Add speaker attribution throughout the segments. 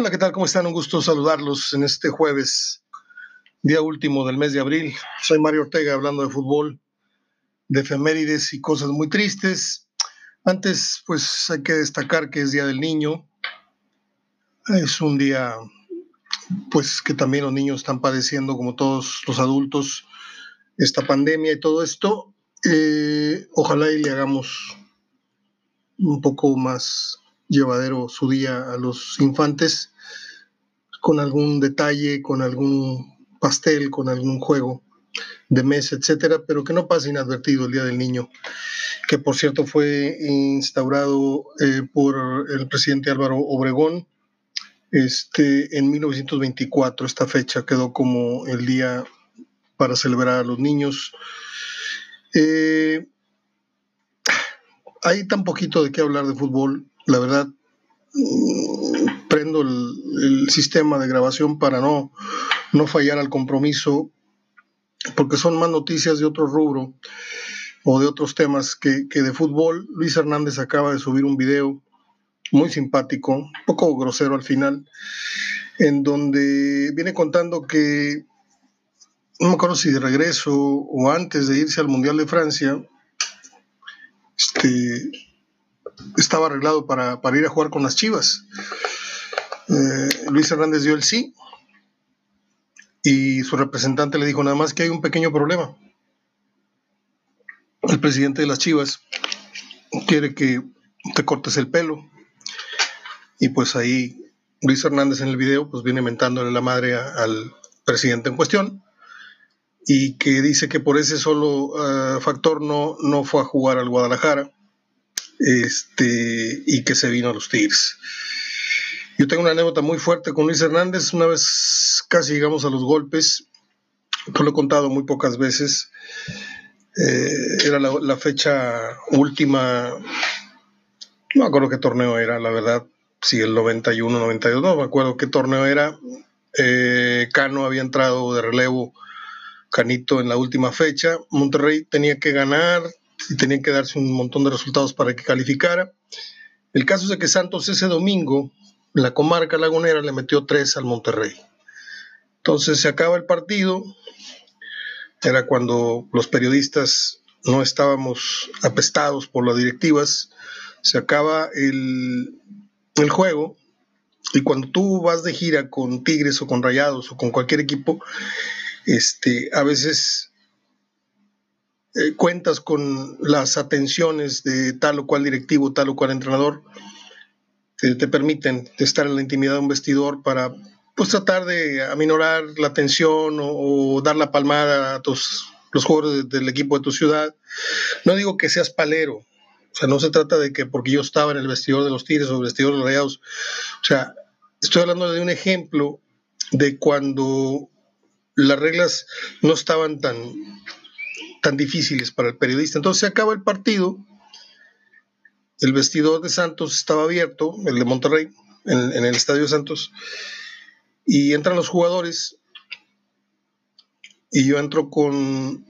Speaker 1: Hola, ¿qué tal? ¿Cómo están? Un gusto saludarlos en este jueves, día último del mes de abril. Soy Mario Ortega hablando de fútbol, de efemérides y cosas muy tristes. Antes, pues hay que destacar que es Día del Niño. Es un día, pues que también los niños están padeciendo, como todos los adultos, esta pandemia y todo esto. Eh, ojalá y le hagamos un poco más llevadero su día a los infantes con algún detalle, con algún pastel, con algún juego de mesa, etcétera, pero que no pase inadvertido el Día del Niño, que por cierto fue instaurado eh, por el presidente Álvaro Obregón este, en 1924. Esta fecha quedó como el día para celebrar a los niños. Eh, hay tan poquito de qué hablar de fútbol la verdad, prendo el, sistema de grabación para no, no fallar al compromiso, porque son más noticias de otro rubro o de otros temas que, de fútbol. Luis Hernández acaba de subir un video muy simpático, un poco grosero al final, en donde viene contando que, no me acuerdo si de regreso o antes de irse al Mundial de Francia, este, estaba arreglado para, ir a jugar con las Chivas. Eh, Luis Hernández dio el sí y su representante le dijo nada más que hay un pequeño problema. El presidente de las Chivas quiere que te cortes el pelo y pues ahí Luis Hernández en el video pues viene mentándole la madre al presidente en cuestión y que dice que por ese solo eh, factor no, no fue a jugar al Guadalajara este, y que se vino a los Tigres. Yo tengo una anécdota muy fuerte con Luis Hernández, una vez casi llegamos a los golpes, que lo he contado muy pocas veces, eh, era la, fecha última, no me acuerdo qué torneo era, la verdad, si el 91, 92, no me acuerdo qué torneo era, eh, Cano había entrado de relevo, Canito en la última fecha, Monterrey tenía que ganar, y tenían que darse un montón de resultados para que calificara. El caso es que Santos ese domingo, la comarca lagunera, le metió tres al Monterrey. Entonces se acaba el partido, era cuando los periodistas no estábamos apestados por las directivas, se acaba el, el juego. Y cuando tú vas de gira con Tigres o con Rayados o con cualquier equipo, este, a veces eh, cuentas con las atenciones de tal o cual directivo, tal o cual entrenador, que te permiten estar en la intimidad de un vestidor para pues tratar de aminorar la tensión o, dar la palmada a tus, los jugadores del equipo de tu ciudad. No digo que seas palero, o sea, no se trata de que porque yo estaba en el vestidor de los Tigres o el vestidor de los Rayados, o sea, estoy hablando de un ejemplo de cuando las reglas no estaban tan tan difíciles para el periodista. Entonces se acaba el partido, el vestidor de Santos estaba abierto, el de Monterrey, en, el Estadio Santos, y entran los jugadores y yo entro con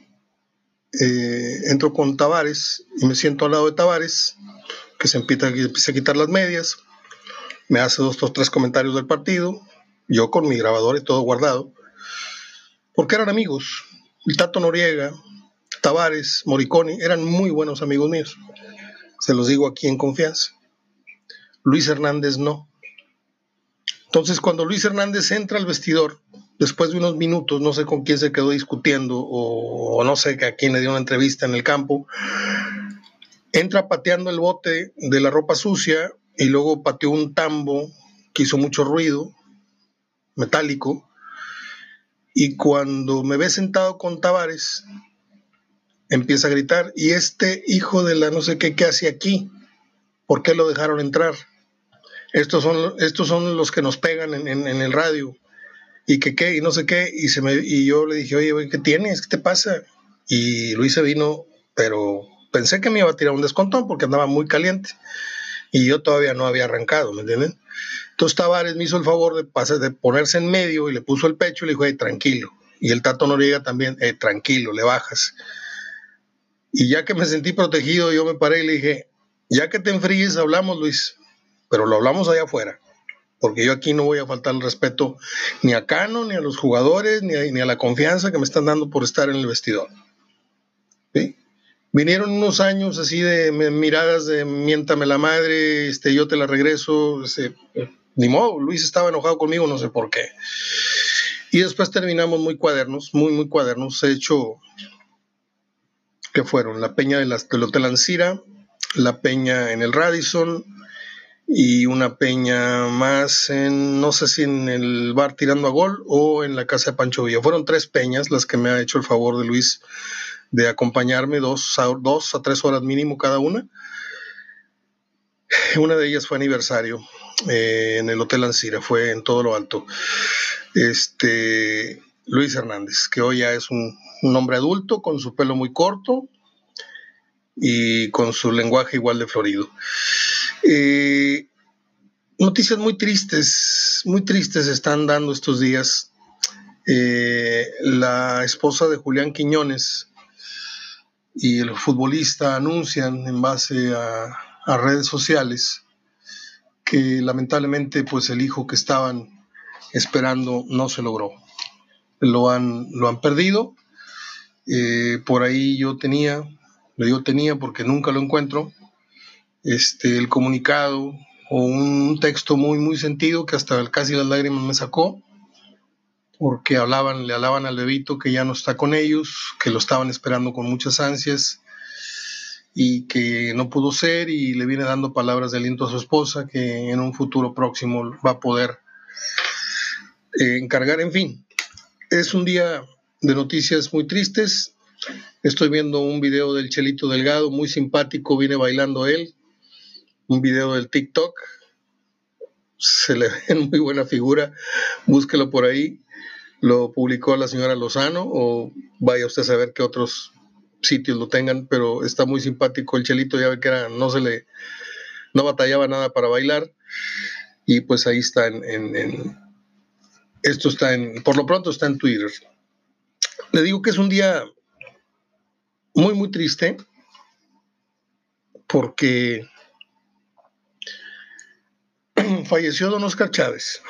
Speaker 1: eh, entro con Tavares y me siento al lado de Tavares, que se empieza, empieza a quitar las medias, me hace dos o tres comentarios del partido, yo con mi grabador y todo guardado, porque eran amigos. El Tato Noriega, Tavares, Moriconi, eran muy buenos amigos míos. Se los digo aquí en confianza. Luis Hernández no. Entonces, cuando Luis Hernández entra al vestidor, después de unos minutos, no sé con quién se quedó discutiendo o, no sé a quién le dio una entrevista en el campo, entra pateando el bote de la ropa sucia y luego pateó un tambo que hizo mucho ruido, metálico, y cuando me ve sentado con Tavares, empieza a gritar, y este hijo de la no sé qué, ¿qué hace aquí? ¿Por qué lo dejaron entrar? Estos son, estos son los que nos pegan en, el radio. Y que qué, y no sé qué. Y, se me, y yo le dije, oye, ¿qué tienes? ¿Qué te pasa? Y Luis se vino, pero pensé que me iba a tirar un descontón porque andaba muy caliente. Y yo todavía no había arrancado, ¿me entienden? Entonces Tavares me hizo el favor de, de ponerse en medio y le puso el pecho y le dijo, hey, tranquilo. Y el Tato Noriega también, hey, tranquilo, le bajas. Y ya que me sentí protegido, yo me paré y le dije, ya que te enfríes, hablamos, Luis, pero lo hablamos allá afuera. porque yo aquí no voy a faltar el respeto ni a Cano, ni a los jugadores, ni a, ni a la confianza que me están dando por estar en el vestidor. Vinieron unos años así de miradas de miéntame la madre, este, yo te la regreso, este, ni modo, Luis estaba enojado conmigo, no sé por qué. Y después terminamos muy cuadernos, muy, muy cuadernos. He hecho, ¿qué fueron? La peña de del Hotel Ancira, la peña en el Radisson y una peña más en, no sé si en el bar Tirando a Gol o en la casa de Pancho Villa. Fueron tres peñas las que me ha hecho el favor de Luis de acompañarme dos a, dos a tres horas mínimo cada una. Una de ellas fue aniversario eh, en el Hotel Ancira, fue en todo lo alto. Este, Luis Hernández, que hoy ya es un, hombre adulto con su pelo muy corto y con su lenguaje igual de florido. Eh, noticias muy tristes, muy tristes están dando estos días. Eh, la esposa de Julián Quiñones, y el futbolista anuncian en base a, redes sociales que lamentablemente pues el hijo que estaban esperando no se logró. Lo han, lo han perdido. Eh, por ahí yo tenía, lo digo tenía porque nunca lo encuentro, este, el comunicado o un texto muy, muy sentido que hasta casi las lágrimas me sacó, porque hablaban, le hablaban al bebito que ya no está con ellos, que lo estaban esperando con muchas ansias y que no pudo ser y le viene dando palabras de aliento a su esposa que en un futuro próximo va a poder eh, encargar. En fin, es un día de noticias muy tristes. Estoy viendo un video del Chelito Delgado, muy simpático, viene bailando él. Un video del TikTok. Se le ve en muy buena figura. Búsquelo por ahí lo publicó la señora Lozano o vaya usted a saber qué otros sitios lo tengan, pero está muy simpático el chelito, ya ve que era, no se le, no batallaba nada para bailar y pues ahí está en, esto está en, por lo pronto está en Twitter. Le digo que es un día muy, muy triste porque falleció don Oscar Chávez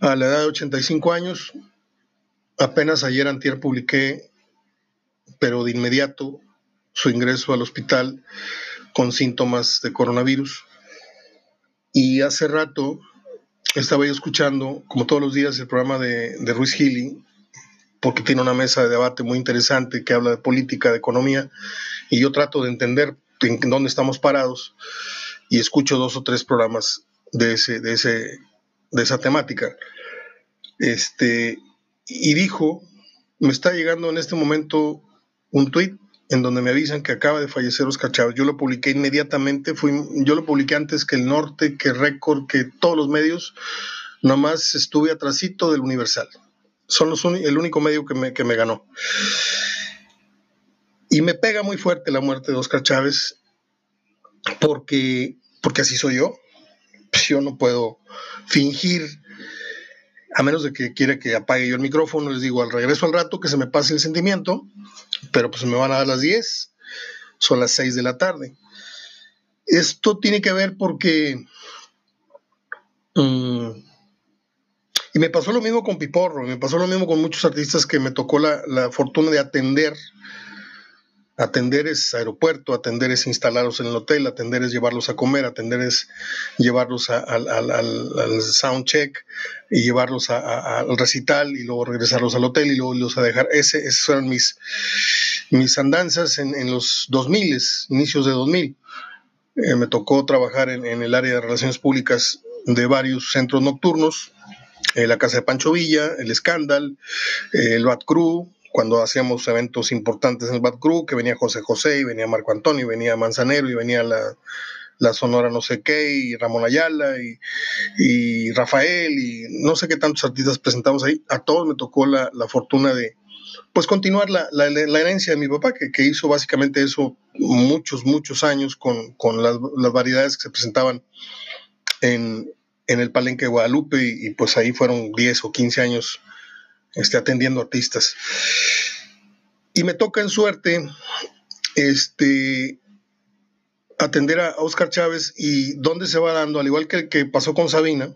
Speaker 1: a la edad de 85 años. Apenas ayer antier publiqué, pero de inmediato, su ingreso al hospital con síntomas de coronavirus. Y hace rato estaba yo escuchando, como todos los días, el programa de, de Ruiz Gili, porque tiene una mesa de debate muy interesante que habla de política, de economía, y yo trato de entender en dónde estamos parados y escucho dos o tres programas de ese, de ese de esa temática. Este, y dijo, me está llegando en este momento un tweet en donde me avisan que acaba de fallecer Oscar Chávez. Yo lo publiqué inmediatamente, fui, yo lo publiqué antes que el Norte, que Récord, que todos los medios, nomás estuve atrasito del Universal. Son los el único medio que me, que me ganó. Y me pega muy fuerte la muerte de Oscar Chávez porque, porque así soy yo. Pues yo no puedo fingir, a menos de que quiera que apague yo el micrófono, les digo al regreso al rato que se me pase el sentimiento, pero pues me van a dar las 10, son las 6 de la tarde. Esto tiene que ver porque... Mm, y me pasó lo mismo con Piporro, me pasó lo mismo con muchos artistas que me tocó la, fortuna de atender Atender es aeropuerto, atender es instalarlos en el hotel, atender es llevarlos a comer, atender es llevarlos al, al, sound check y llevarlos al recital y luego regresarlos al hotel y luego los a dejar. Ese, esas eran mis, mis andanzas en, en los 2000, inicios de 2000. Eh, me tocó trabajar en, el área de relaciones públicas de varios centros nocturnos, eh, la Casa de Pancho Villa, el Scandal, eh, el Bat Crew, cuando hacíamos eventos importantes en el Bad Crew, que venía José José y venía Marco Antonio y venía Manzanero y venía la, Sonora no sé qué y Ramón Ayala y, Rafael y no sé qué tantos artistas presentamos ahí. A todos me tocó la, fortuna de pues continuar la, herencia de mi papá, que, hizo básicamente eso muchos, muchos años con, las, variedades que se presentaban en, el Palenque de Guadalupe y, pues ahí fueron 10 o 15 años este, atendiendo artistas. Y me toca en suerte este, atender a Oscar Chávez y dónde se va dando, al igual que, que pasó con Sabina,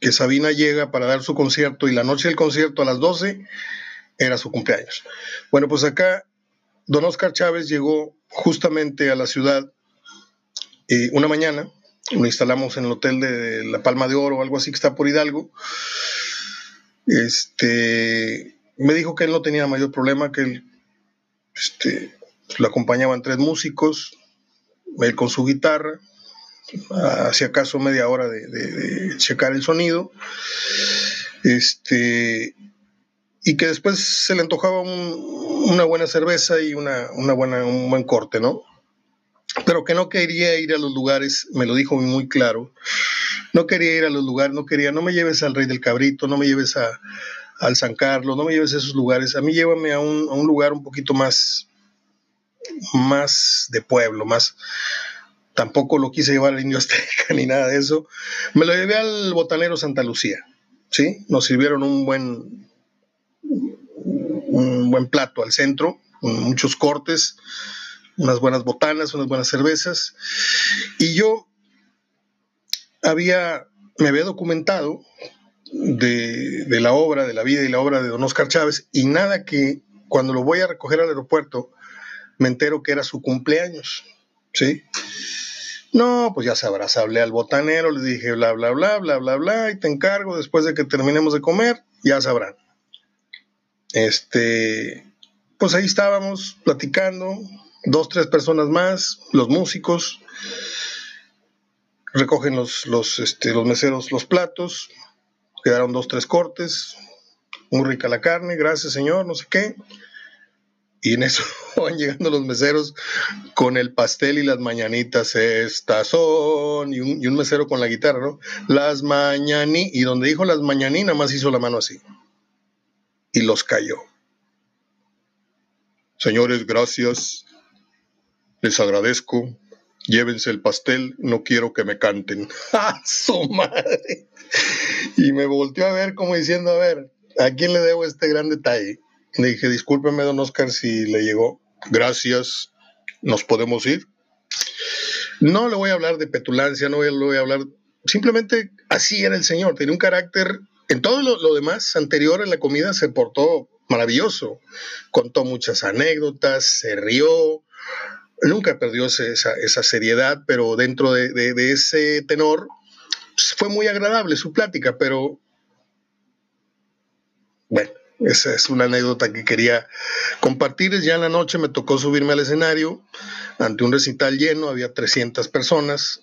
Speaker 1: que Sabina llega para dar su concierto y la noche del concierto a las 12 era su cumpleaños. Bueno, pues acá don Oscar Chávez llegó justamente a la ciudad eh, una mañana, lo instalamos en el hotel de La Palma de Oro o algo así que está por Hidalgo. Este, me dijo que él no tenía mayor problema, que él este, lo acompañaban tres músicos, él con su guitarra, hacía acaso media hora de, checar el sonido, este, y que después se le antojaba una buena cerveza y una, buena, un buen corte, ¿no? Pero que no quería ir a los lugares, me lo dijo muy claro, no quería ir a los lugares, no quería, no me lleves al Rey del Cabrito, no me lleves a, al San Carlos, no me lleves a esos lugares, a mí llévame a un, a un lugar un poquito más, más de pueblo, más, tampoco lo quise llevar al Indio Azteca ni nada de eso. Me lo llevé al Botanero Santa Lucía, ¿sí? Nos sirvieron un buen, un buen plato al centro, con muchos cortes, unas buenas botanas, unas buenas cervezas. Y yo había, me había documentado de, de, la obra, de la vida y la obra de don Oscar Chávez, y nada que cuando lo voy a recoger al aeropuerto, me entero que era su cumpleaños, ¿sí? No, pues ya sabrás, hablé al botanero, le dije bla, bla, bla, bla, bla, bla, y te encargo después de que terminemos de comer, ya sabrán. Este, pues ahí estábamos platicando, dos, tres personas más, los músicos, recogen los, los, este, los meseros los platos, quedaron dos, tres cortes, muy rica la carne, gracias señor, no sé qué. Y en eso van llegando los meseros con el pastel y las mañanitas. Estas son. Y un, mesero con la guitarra, ¿no? Las mañanitas. Y donde dijo las mañanitas, más hizo la mano así. Y los cayó. Señores, gracias. Les agradezco. Llévense el pastel. No quiero que me canten. ¡Ah, su madre! Y me volteó a ver como diciendo, a ver, ¿a quién le debo este gran detalle? Le dije, discúlpeme, don Oscar, si le llegó. Gracias, nos podemos ir. No le voy a hablar de petulancia, no le voy a hablar. Simplemente así era el señor, tenía un carácter. En todo lo, demás anterior en la comida se portó maravilloso. Contó muchas anécdotas, se rió, nunca perdió esa, esa seriedad, pero dentro de, de, ese tenor pues, fue muy agradable su plática, pero bueno, esa es una anécdota que quería compartir. Ya en la noche me tocó subirme al escenario ante un recital lleno, había 300 personas.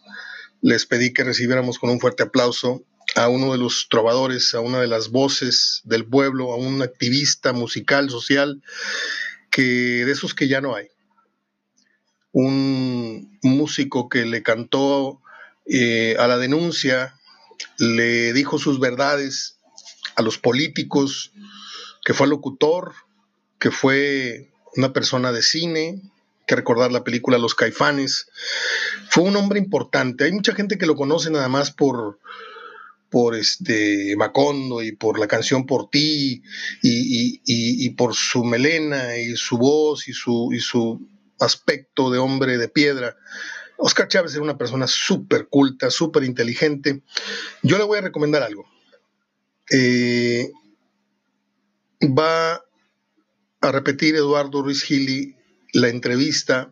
Speaker 1: Les pedí que recibiéramos con un fuerte aplauso a uno de los trovadores, a una de las voces del pueblo, a un activista musical, social, que de esos que ya no hay. Un músico que le cantó eh, a la denuncia, le dijo sus verdades a los políticos, que fue locutor, que fue una persona de cine, que recordar la película Los Caifanes. Fue un hombre importante. Hay mucha gente que lo conoce nada más por, por este Macondo y por la canción Por ti y, por su melena y su voz y su, y su aspecto de hombre de piedra. Oscar Chávez era una persona súper culta, súper inteligente. Yo le voy a recomendar algo. Eh, va a repetir Eduardo Ruiz Gili la entrevista,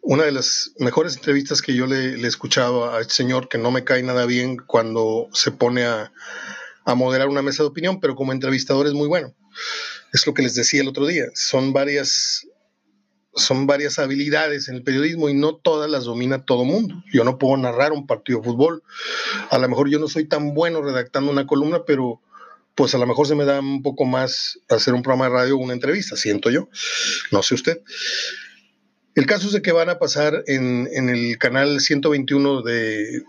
Speaker 1: una de las mejores entrevistas que yo le, he escuchado a este señor, que no me cae nada bien cuando se pone a, a moderar una mesa de opinión, pero como entrevistador es muy bueno. Es lo que les decía el otro día. Son varias, son varias habilidades en el periodismo y no todas las domina todo mundo. Yo no puedo narrar un partido de fútbol. A lo mejor yo no soy tan bueno redactando una columna, pero pues a lo mejor se me da un poco más hacer un programa de radio o una entrevista, siento yo, no sé usted. El caso es que van a pasar en, el canal 121 de,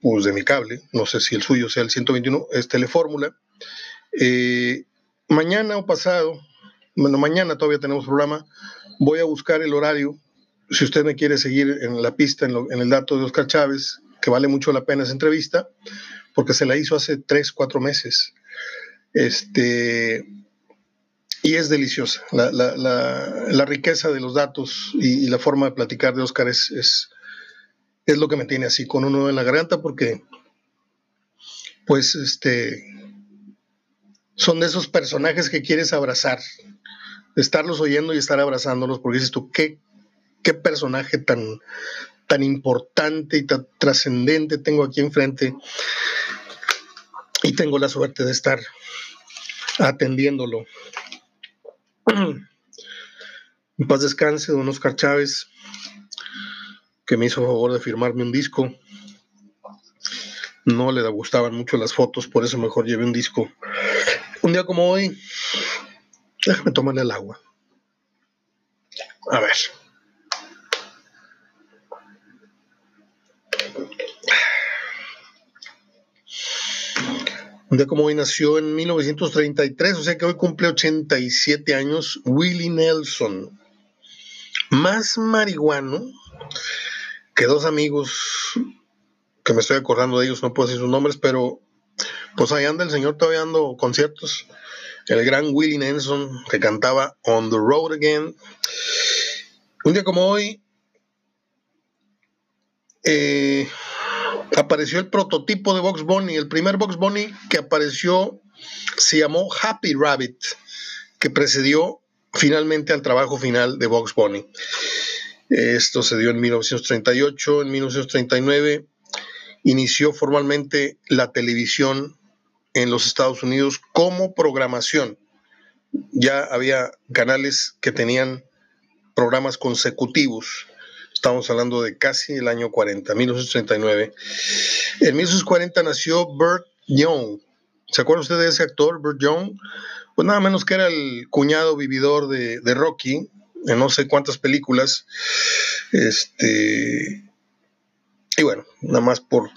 Speaker 1: pues de mi cable, no sé si el suyo sea el 121, es Telefórmula. Eh, mañana o pasado, bueno, mañana todavía tenemos programa, voy a buscar el horario, si usted me quiere seguir en la pista, en, en el dato de Oscar Chávez, que vale mucho la pena esa entrevista, porque se la hizo hace tres, cuatro meses. Este, y es deliciosa. La, riqueza de los datos y, la forma de platicar de Oscar es, es, es, lo que me tiene así con uno en la garganta porque, pues, este, son de esos personajes que quieres abrazar, estarlos oyendo y estar abrazándolos porque dices tú, qué, qué personaje tan, tan importante y tan trascendente tengo aquí enfrente y tengo la suerte de estar atendiéndolo. En paz descanse, don Oscar Chávez, que me hizo favor de firmarme un disco. No le gustaban mucho las fotos, por eso mejor llevé un disco. Un día como hoy, déjame tomarle el agua. A ver. Un día como hoy nació en 1933, o sea que hoy cumple 87 años, Willie Nelson. Más marihuano que dos amigos que me estoy acordando de ellos, no puedo decir sus nombres, pero pues ahí anda el señor todavía dando conciertos. El gran Willie Nelson que cantaba On the Road Again. Un día como hoy, eh, apareció el prototipo de Box Bunny. El primer Box Bunny que apareció se llamó Happy Rabbit, que precedió finalmente al trabajo final de Box Bunny. Esto se dio en 1938, en 1939 inició formalmente la televisión en los Estados Unidos como programación. Ya había canales que tenían programas consecutivos Estamos hablando de casi el año 40, 1939. En 1940 nació Burt Young. ¿Se acuerda usted de ese actor, Burt Young? Pues nada menos que era el cuñado vividor de, Rocky, en no sé cuántas películas. Este. Y bueno, nada más por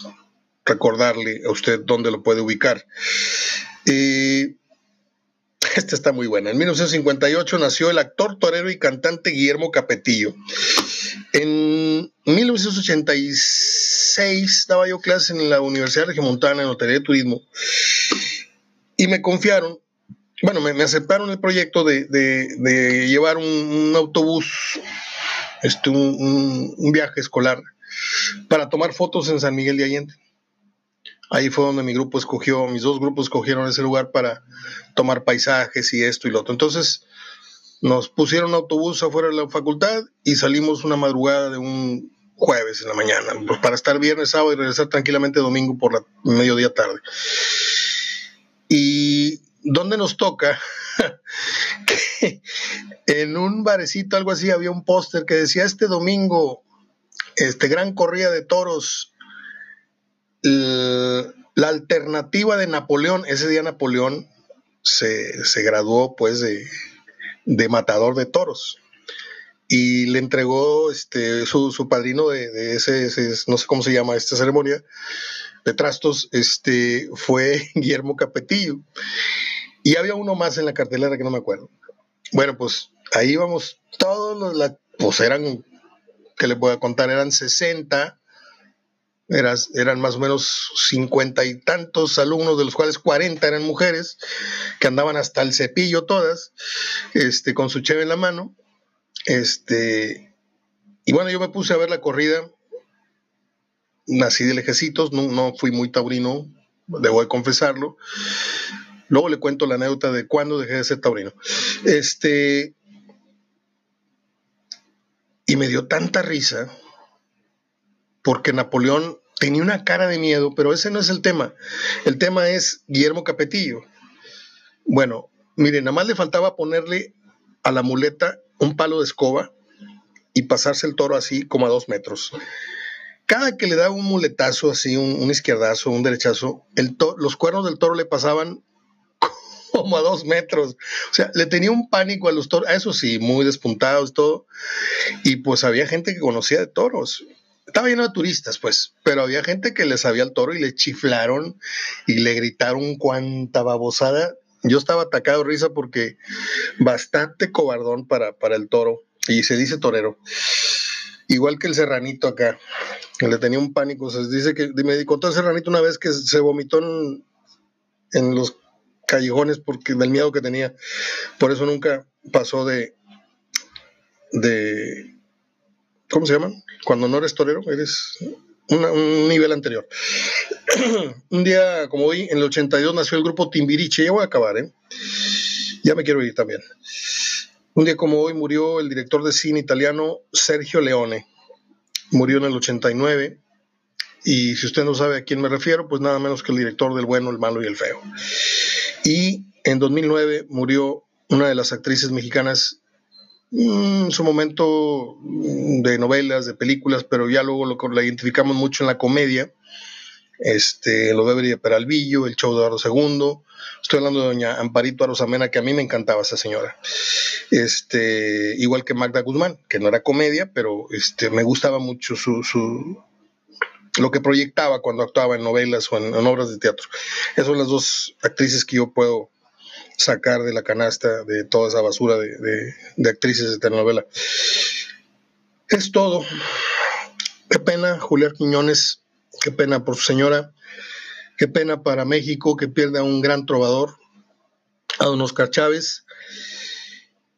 Speaker 1: recordarle a usted dónde lo puede ubicar. Y esta está muy buena. En 1958 nació el actor, torero y cantante Guillermo Capetillo. En 1986 daba yo clase en la Universidad Regiomontana en Hotelera de Turismo y me confiaron, bueno, me, aceptaron el proyecto de, llevar un, autobús, este, un viaje escolar para tomar fotos en San Miguel de Allende. Ahí fue donde mi grupo escogió, mis dos grupos escogieron ese lugar para tomar paisajes y esto y lo otro. Entonces nos pusieron autobús afuera de la facultad y salimos una madrugada de un jueves en la mañana, pues, para estar viernes, sábado y regresar tranquilamente domingo por la mediodía tarde. Y ¿dónde nos toca? en un barecito, algo así, había un póster que decía este domingo, este gran corrida de toros la alternativa de Napoleón, ese día Napoleón se, graduó pues de, matador de toros y le entregó este, su, padrino de, ese, no sé cómo se llama esta ceremonia, de trastos, este, fue Guillermo Capetillo. Y había uno más en la cartelera que no me acuerdo. Bueno, pues ahí vamos, todos los, pues eran, que les a contar, eran 60 eran más o menos cincuenta y tantos alumnos, de los cuales cuarenta eran mujeres, que andaban hasta el cepillo todas, este, con su cheve en la mano. Este, y bueno, yo me puse a ver la corrida, nací de lejecitos, no, no fui muy taurino, debo de confesarlo. Luego le cuento la anécdota de cuándo dejé de ser taurino. Este, y me dio tanta risa porque Napoleón tenía una cara de miedo, pero ese no es el tema. El tema es Guillermo Capetillo. Bueno, miren, nada más le faltaba ponerle a la muleta un palo de escoba y pasarse el toro así como a dos metros. Cada que le daba un muletazo así, un, izquierdazo, un derechazo, los cuernos del toro le pasaban como a dos metros. O sea, le tenía un pánico a los toros, eso sí, muy despuntados, todo. Y pues había gente que conocía de toros estaba lleno de turistas, pues, pero había gente que le sabía al toro y le chiflaron y le gritaron cuánta babosada. Yo estaba atacado risa porque bastante cobardón para, para el toro, y se dice torero. Igual que el serranito acá, le tenía un pánico. Se dice que me contó el serranito una vez que se vomitó en, en los callejones porque del miedo que tenía. Por eso nunca pasó de, de ¿cómo se llaman? Cuando no eres torero, eres un nivel anterior. un día como hoy, en el 82, nació el grupo Timbiriche. Ya voy a acabar, ¿eh? Ya me quiero ir también. Un día como hoy murió el director de cine italiano Sergio Leone. Murió en el 89. Y si usted no sabe a quién me refiero, pues nada menos que el director del bueno, el malo y el feo. Y en 2009 murió una de las actrices mexicanas en su momento mm, de novelas, de películas, pero ya luego lo, identificamos mucho en la comedia, este, lo de Peralvillo, el show de Eduardo II, estoy hablando de doña Amparito Arosamena, que a mí me encantaba esa señora, este, igual que Magda Guzmán, que no era comedia, pero este, me gustaba mucho su, su lo que proyectaba cuando actuaba en novelas o en, obras de teatro. Esas son las dos actrices que yo puedo sacar de la canasta de toda esa basura de, de actrices de telenovela. Es todo. Qué pena, Julián Quiñones, qué pena por su señora, qué pena para México que pierda a un gran trovador, a don Oscar Chávez,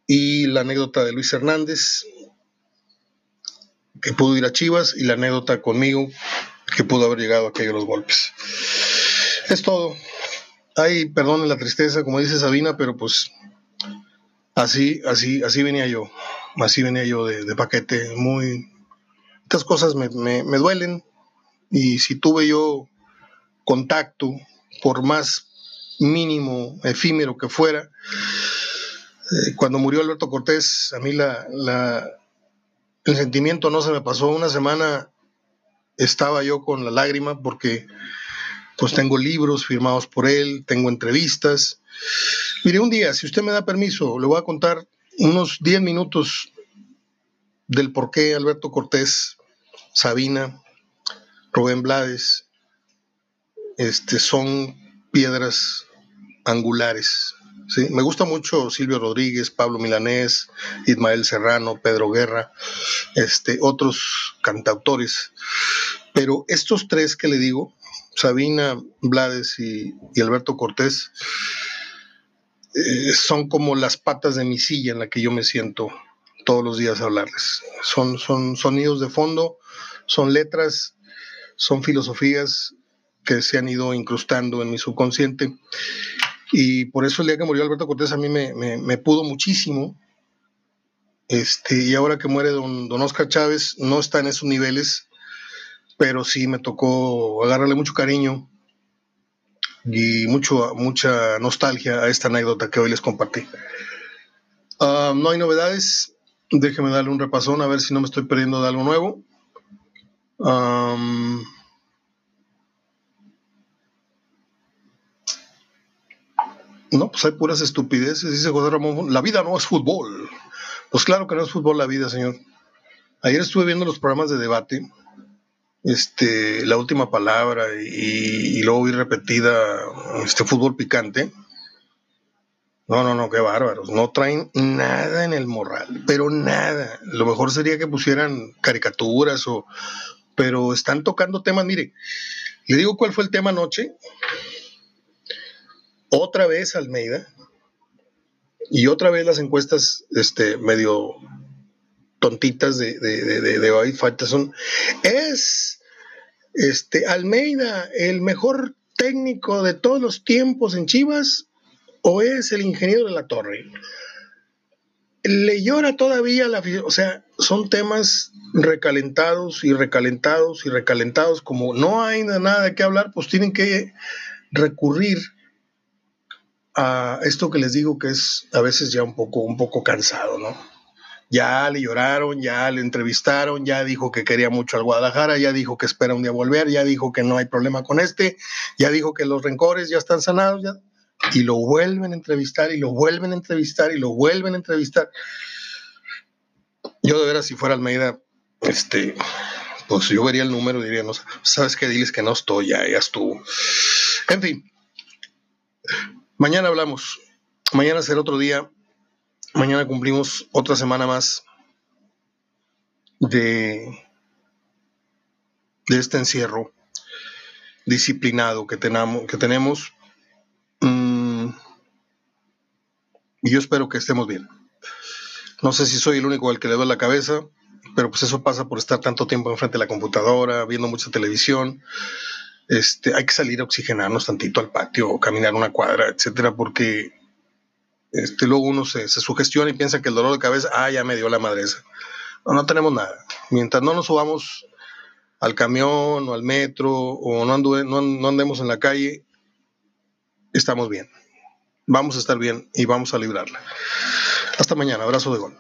Speaker 1: y la anécdota de Luis Hernández, que pudo ir a Chivas, y la anécdota conmigo, que pudo haber llegado a aquellos golpes. Es todo. Ay, perdón la tristeza, como dice Sabina, pero pues así, así, así venía yo. Así venía yo de, paquete. Muy. Estas cosas me, duelen. Y si tuve yo contacto, por más mínimo, efímero que fuera, eh, cuando murió Alberto Cortés, a mí la, la, el sentimiento no se me pasó. Una semana estaba yo con la lágrima porque pues tengo libros firmados por él, tengo entrevistas. Mire, un día, si usted me da permiso, le voy a contar unos 10 minutos del por qué Alberto Cortés, Sabina, Rubén Blades, este, son piedras angulares. Me gusta mucho Silvio Rodríguez, Pablo Milanés, Ismael Serrano, Pedro Guerra, este, otros cantautores. Pero estos tres que le digo, Sabina, Blades y, Alberto Cortés, eh, son como las patas de mi silla en la que yo me siento todos los días a hablarles. Son, son sonidos de fondo, son letras, son filosofías que se han ido incrustando en mi subconsciente. Y por eso el día que murió Alberto Cortés a mí me, pudo muchísimo. Este, y ahora que muere don, don Oscar Chávez, no está en esos niveles, pero sí me tocó agarrarle mucho cariño y mucho, mucha nostalgia a esta anécdota que hoy les compartí. Ah, no hay novedades, déjeme darle un repasón a ver si no me estoy perdiendo de algo nuevo. no, pues hay puras estupideces, dice José Ramón. La vida no es fútbol. Pues claro que no es fútbol la vida, señor. Ayer estuve viendo los programas de debate este, la última palabra y, luego vi repetida este fútbol picante. No, no, no, qué bárbaros. No traen nada en el morral, pero nada. Lo mejor sería que pusieran caricaturas o... Pero están tocando temas, mire, le digo cuál fue el tema anoche. Otra vez Almeida y otra vez las encuestas este, medio tontitas de, de, de, de, Es este, Almeida el mejor técnico de todos los tiempos en Chivas o es el ingeniero de la torre. Le llora todavía la o sea, son temas recalentados y recalentados y recalentados, como no hay nada de qué hablar, pues tienen que recurrir a esto que les digo que es a veces ya un poco, un poco cansado, ¿no? Ya le lloraron, ya le entrevistaron, ya dijo que quería mucho al Guadalajara, ya dijo que espera un día volver, ya dijo que no hay problema con este, ya dijo que los rencores ya están sanados, ya, y lo vuelven a entrevistar y lo vuelven a entrevistar y lo vuelven a entrevistar. Yo de veras, si fuera Almeida, este, pues yo vería el número y diría, no, sabes qué, diles que no estoy, ya, ya estuvo. En fin, mañana hablamos, mañana será otro día Mañana cumplimos otra semana más de, de este encierro disciplinado que, que tenemos. Mm, y yo espero que estemos bien. No sé si soy el único al que le doy la cabeza, pero pues eso pasa por estar tanto tiempo enfrente de la computadora, viendo mucha televisión. Este, hay que salir a oxigenarnos tantito al patio o caminar una cuadra, etcétera, porque este, luego uno se, sugestiona y piensa que el dolor de cabeza, ah, ya me dio la madreza. No, no tenemos nada. Mientras no nos subamos al camión o al metro o no, no andemos en la calle, estamos bien. Vamos a estar bien y vamos a librarla. Hasta mañana. Abrazo de gol.